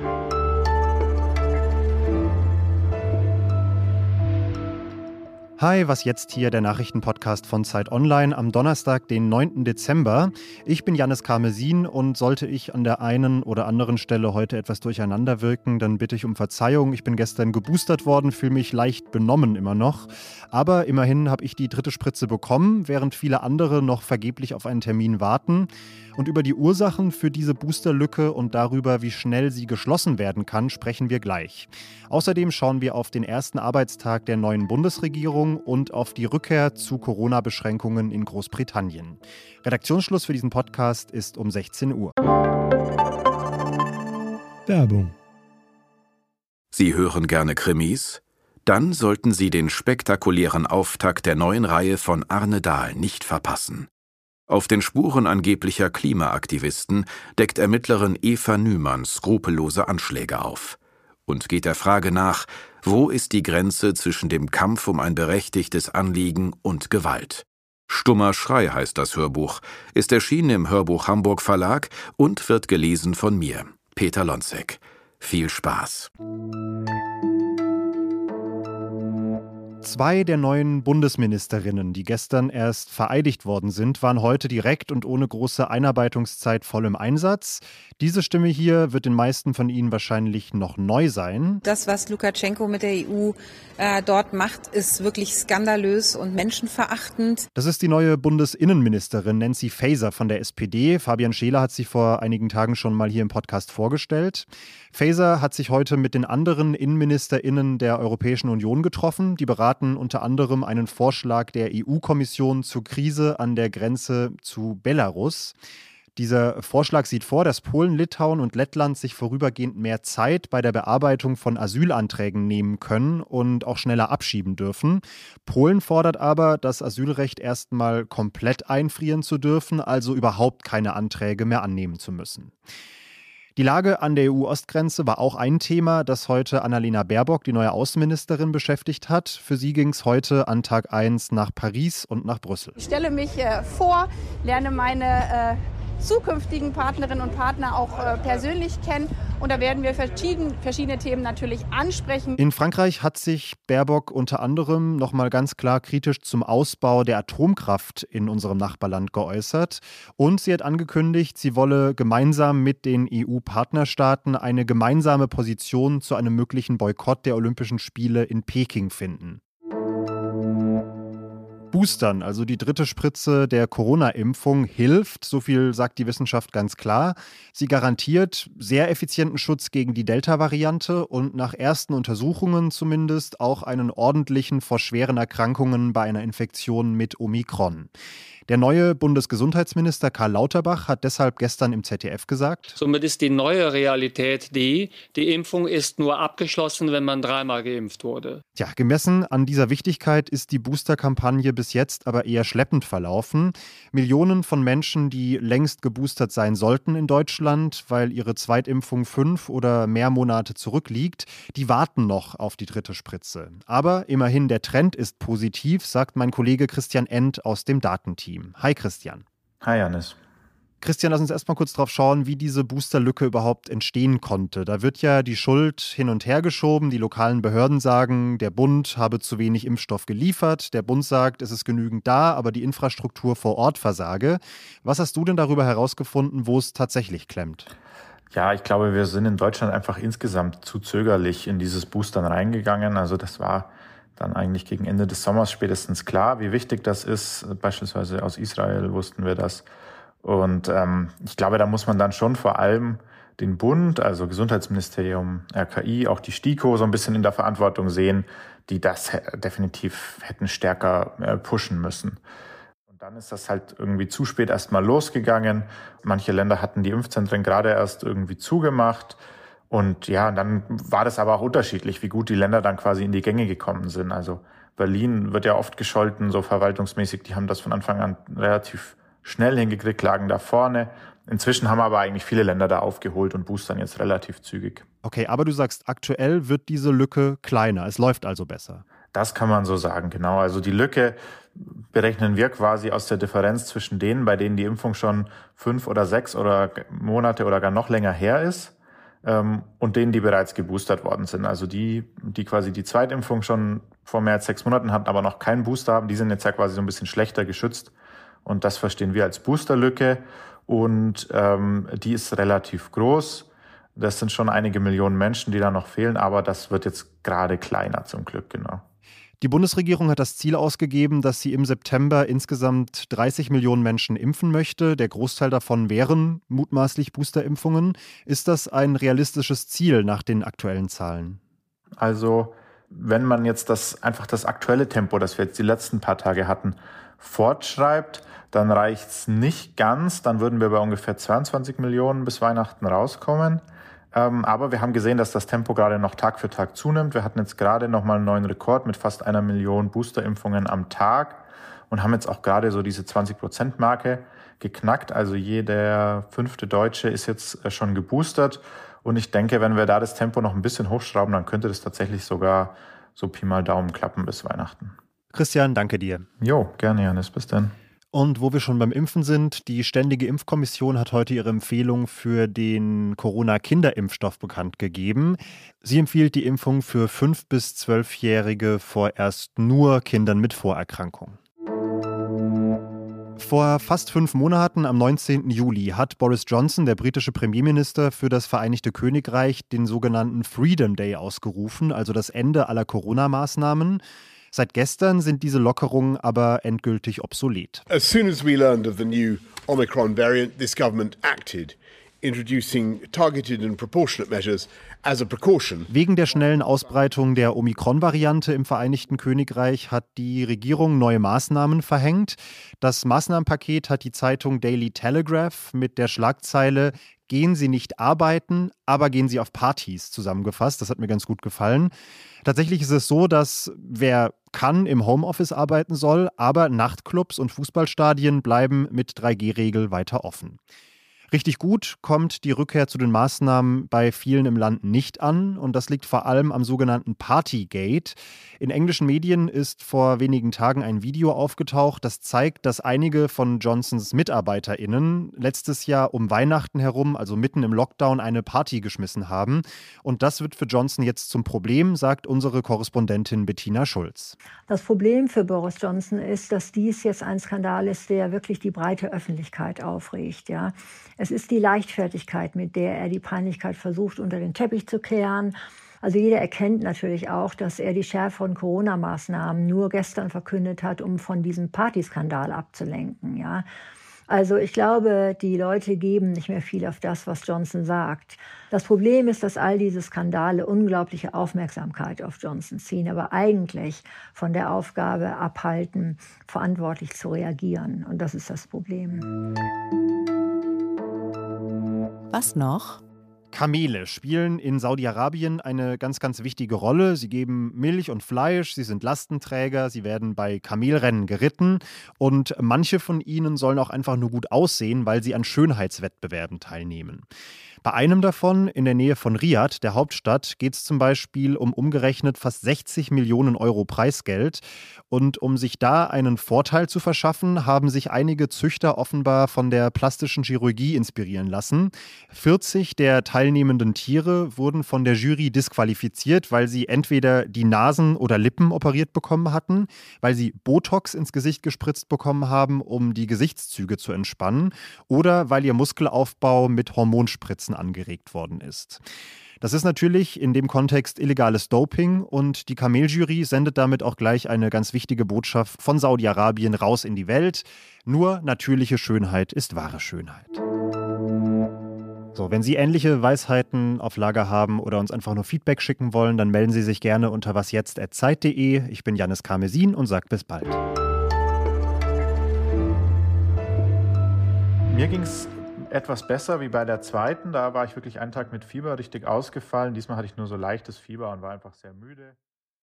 you Hi, was jetzt hier, der Nachrichtenpodcast von Zeit Online am Donnerstag, den 9. Dezember. Ich bin Janis Karmesin und sollte ich an der einen oder anderen Stelle heute etwas durcheinander wirken, dann bitte ich um Verzeihung. Ich bin gestern geboostert worden, fühle mich leicht benommen immer noch. Aber immerhin habe ich die dritte Spritze bekommen, während viele andere noch vergeblich auf einen Termin warten. Und über die Ursachen für diese Boosterlücke und darüber, wie schnell sie geschlossen werden kann, sprechen wir gleich. Außerdem schauen wir auf den ersten Arbeitstag der neuen Bundesregierung und auf die Rückkehr zu Corona-Beschränkungen in Großbritannien. Redaktionsschluss für diesen Podcast ist um 16 Uhr. Werbung. Sie hören gerne Krimis? Dann sollten Sie den spektakulären Auftakt der neuen Reihe von Arne Dahl nicht verpassen. Auf den Spuren angeblicher Klimaaktivisten deckt Ermittlerin Eva Nümann skrupellose Anschläge auf und geht der Frage nach, wo ist die Grenze zwischen dem Kampf um ein berechtigtes Anliegen und Gewalt. Stummer Schrei heißt das Hörbuch, ist erschienen im Hörbuch Hamburg Verlag und wird gelesen von mir, Peter Lonzek. Viel Spaß. Zwei der neuen Bundesministerinnen, die gestern erst vereidigt worden sind, waren heute direkt und ohne große Einarbeitungszeit voll im Einsatz. Diese Stimme hier wird den meisten von Ihnen wahrscheinlich noch neu sein. Das, was Lukaschenko mit der EU äh, dort macht, ist wirklich skandalös und menschenverachtend. Das ist die neue Bundesinnenministerin Nancy Faeser von der SPD. Fabian Scheler hat sie vor einigen Tagen schon mal hier im Podcast vorgestellt. Faeser hat sich heute mit den anderen Innenministerinnen der Europäischen Union getroffen. Die beraten unter anderem einen Vorschlag der EU-Kommission zur Krise an der Grenze zu Belarus. Dieser Vorschlag sieht vor, dass Polen, Litauen und Lettland sich vorübergehend mehr Zeit bei der Bearbeitung von Asylanträgen nehmen können und auch schneller abschieben dürfen. Polen fordert aber, das Asylrecht erstmal komplett einfrieren zu dürfen, also überhaupt keine Anträge mehr annehmen zu müssen. Die Lage an der EU-Ostgrenze war auch ein Thema, das heute Annalena Baerbock, die neue Außenministerin, beschäftigt hat. Für sie ging es heute an Tag 1 nach Paris und nach Brüssel. Ich stelle mich äh, vor, lerne meine äh zukünftigen Partnerinnen und Partner auch äh, persönlich kennen. Und da werden wir verschieden, verschiedene Themen natürlich ansprechen. In Frankreich hat sich Baerbock unter anderem nochmal ganz klar kritisch zum Ausbau der Atomkraft in unserem Nachbarland geäußert. Und sie hat angekündigt, sie wolle gemeinsam mit den EU-Partnerstaaten eine gemeinsame Position zu einem möglichen Boykott der Olympischen Spiele in Peking finden. Boostern, also die dritte Spritze der Corona-Impfung, hilft. So viel sagt die Wissenschaft ganz klar. Sie garantiert sehr effizienten Schutz gegen die Delta-Variante und nach ersten Untersuchungen zumindest auch einen ordentlichen vor schweren Erkrankungen bei einer Infektion mit Omikron. Der neue Bundesgesundheitsminister Karl Lauterbach hat deshalb gestern im ZDF gesagt, Somit ist die neue Realität die, die Impfung ist nur abgeschlossen, wenn man dreimal geimpft wurde. Tja, gemessen an dieser Wichtigkeit ist die Booster-Kampagne bis jetzt aber eher schleppend verlaufen. Millionen von Menschen, die längst geboostert sein sollten in Deutschland, weil ihre Zweitimpfung fünf oder mehr Monate zurückliegt, die warten noch auf die dritte Spritze. Aber immerhin der Trend ist positiv, sagt mein Kollege Christian End aus dem Datenteam. Team. Hi Christian. Hi Janis. Christian, lass uns erstmal kurz drauf schauen, wie diese Boosterlücke überhaupt entstehen konnte. Da wird ja die Schuld hin und her geschoben. Die lokalen Behörden sagen, der Bund habe zu wenig Impfstoff geliefert. Der Bund sagt, es ist genügend da, aber die Infrastruktur vor Ort versage. Was hast du denn darüber herausgefunden, wo es tatsächlich klemmt? Ja, ich glaube, wir sind in Deutschland einfach insgesamt zu zögerlich in dieses Boostern reingegangen. Also das war dann eigentlich gegen Ende des Sommers spätestens klar, wie wichtig das ist. Beispielsweise aus Israel wussten wir das. Und ähm, ich glaube, da muss man dann schon vor allem den Bund, also Gesundheitsministerium, RKI, auch die STIKO so ein bisschen in der Verantwortung sehen, die das definitiv hätten stärker äh, pushen müssen. Und dann ist das halt irgendwie zu spät erstmal losgegangen. Manche Länder hatten die Impfzentren gerade erst irgendwie zugemacht. Und ja, dann war das aber auch unterschiedlich, wie gut die Länder dann quasi in die Gänge gekommen sind. Also Berlin wird ja oft gescholten, so verwaltungsmäßig. Die haben das von Anfang an relativ schnell hingekriegt, lagen da vorne. Inzwischen haben aber eigentlich viele Länder da aufgeholt und boostern jetzt relativ zügig. Okay, aber du sagst, aktuell wird diese Lücke kleiner. Es läuft also besser. Das kann man so sagen, genau. Also die Lücke berechnen wir quasi aus der Differenz zwischen denen, bei denen die Impfung schon fünf oder sechs oder Monate oder gar noch länger her ist ähm, und denen, die bereits geboostert worden sind. Also die, die quasi die Zweitimpfung schon vor mehr als sechs Monaten hatten, aber noch keinen Booster haben, die sind jetzt ja quasi so ein bisschen schlechter geschützt. Und das verstehen wir als Boosterlücke. Und ähm, die ist relativ groß. Das sind schon einige Millionen Menschen, die da noch fehlen, aber das wird jetzt gerade kleiner zum Glück, genau. Die Bundesregierung hat das Ziel ausgegeben, dass sie im September insgesamt 30 Millionen Menschen impfen möchte. Der Großteil davon wären mutmaßlich Boosterimpfungen. Ist das ein realistisches Ziel nach den aktuellen Zahlen? Also, wenn man jetzt das einfach das aktuelle Tempo, das wir jetzt die letzten paar Tage hatten, fortschreibt, dann reicht es nicht ganz. Dann würden wir bei ungefähr 22 Millionen bis Weihnachten rauskommen. Ähm, aber wir haben gesehen, dass das Tempo gerade noch Tag für Tag zunimmt. Wir hatten jetzt gerade nochmal einen neuen Rekord mit fast einer Million Boosterimpfungen am Tag und haben jetzt auch gerade so diese 20-Prozent-Marke geknackt. Also jeder fünfte Deutsche ist jetzt äh, schon geboostert. Und ich denke, wenn wir da das Tempo noch ein bisschen hochschrauben, dann könnte das tatsächlich sogar so Pi mal Daumen klappen bis Weihnachten. Christian, danke dir. Jo, gerne, Janis. Bis dann. Und wo wir schon beim Impfen sind, die Ständige Impfkommission hat heute ihre Empfehlung für den Corona-Kinderimpfstoff bekannt gegeben. Sie empfiehlt die Impfung für 5- bis 12-Jährige vorerst nur Kindern mit Vorerkrankungen. Vor fast fünf Monaten, am 19. Juli, hat Boris Johnson, der britische Premierminister, für das Vereinigte Königreich den sogenannten Freedom Day ausgerufen, also das Ende aller Corona-Maßnahmen. Seit gestern sind diese Lockerungen aber endgültig obsolet. As soon as we learned of the new Omicron variant, this government acted introducing targeted and proportionate measures as a precaution. Wegen der schnellen Ausbreitung der Omikron-Variante im Vereinigten Königreich hat die Regierung neue Maßnahmen verhängt. Das Maßnahmenpaket hat die Zeitung Daily Telegraph mit der Schlagzeile Gehen Sie nicht arbeiten, aber gehen Sie auf Partys zusammengefasst. Das hat mir ganz gut gefallen. Tatsächlich ist es so, dass wer kann im Homeoffice arbeiten soll, aber Nachtclubs und Fußballstadien bleiben mit 3G-Regel weiter offen. Richtig gut kommt die Rückkehr zu den Maßnahmen bei vielen im Land nicht an und das liegt vor allem am sogenannten Partygate. In englischen Medien ist vor wenigen Tagen ein Video aufgetaucht, das zeigt, dass einige von Johnsons Mitarbeiterinnen letztes Jahr um Weihnachten herum, also mitten im Lockdown, eine Party geschmissen haben und das wird für Johnson jetzt zum Problem, sagt unsere Korrespondentin Bettina Schulz. Das Problem für Boris Johnson ist, dass dies jetzt ein Skandal ist, der wirklich die breite Öffentlichkeit aufregt, ja. Es ist die Leichtfertigkeit, mit der er die Peinlichkeit versucht, unter den Teppich zu kehren. Also jeder erkennt natürlich auch, dass er die Schärfe von Corona-Maßnahmen nur gestern verkündet hat, um von diesem Partyskandal abzulenken. Ja. Also ich glaube, die Leute geben nicht mehr viel auf das, was Johnson sagt. Das Problem ist, dass all diese Skandale unglaubliche Aufmerksamkeit auf Johnson ziehen, aber eigentlich von der Aufgabe abhalten, verantwortlich zu reagieren. Und das ist das Problem. Was noch? Kamele spielen in Saudi-Arabien eine ganz, ganz wichtige Rolle. Sie geben Milch und Fleisch, sie sind Lastenträger, sie werden bei Kamelrennen geritten und manche von ihnen sollen auch einfach nur gut aussehen, weil sie an Schönheitswettbewerben teilnehmen. Bei einem davon in der Nähe von Riyadh, der Hauptstadt, geht es zum Beispiel um umgerechnet fast 60 Millionen Euro Preisgeld. Und um sich da einen Vorteil zu verschaffen, haben sich einige Züchter offenbar von der plastischen Chirurgie inspirieren lassen. 40 der teilnehmenden Tiere wurden von der Jury disqualifiziert, weil sie entweder die Nasen oder Lippen operiert bekommen hatten, weil sie Botox ins Gesicht gespritzt bekommen haben, um die Gesichtszüge zu entspannen, oder weil ihr Muskelaufbau mit Hormonspritzen Schmerzen angeregt worden ist. Das ist natürlich in dem Kontext illegales Doping und die Kameljury sendet damit auch gleich eine ganz wichtige Botschaft von Saudi-Arabien raus in die Welt. Nur natürliche Schönheit ist wahre Schönheit. So, wenn Sie ähnliche Weisheiten auf Lager haben oder uns einfach nur Feedback schicken wollen, dann melden Sie sich gerne unter wasjetzt.zeit.de. Ich bin Janis Karmesin und sage bis bald. Mir ging es etwas besser wie bei der zweiten. Da war ich wirklich einen Tag mit Fieber richtig ausgefallen. Diesmal hatte ich nur so leichtes Fieber und war einfach sehr müde.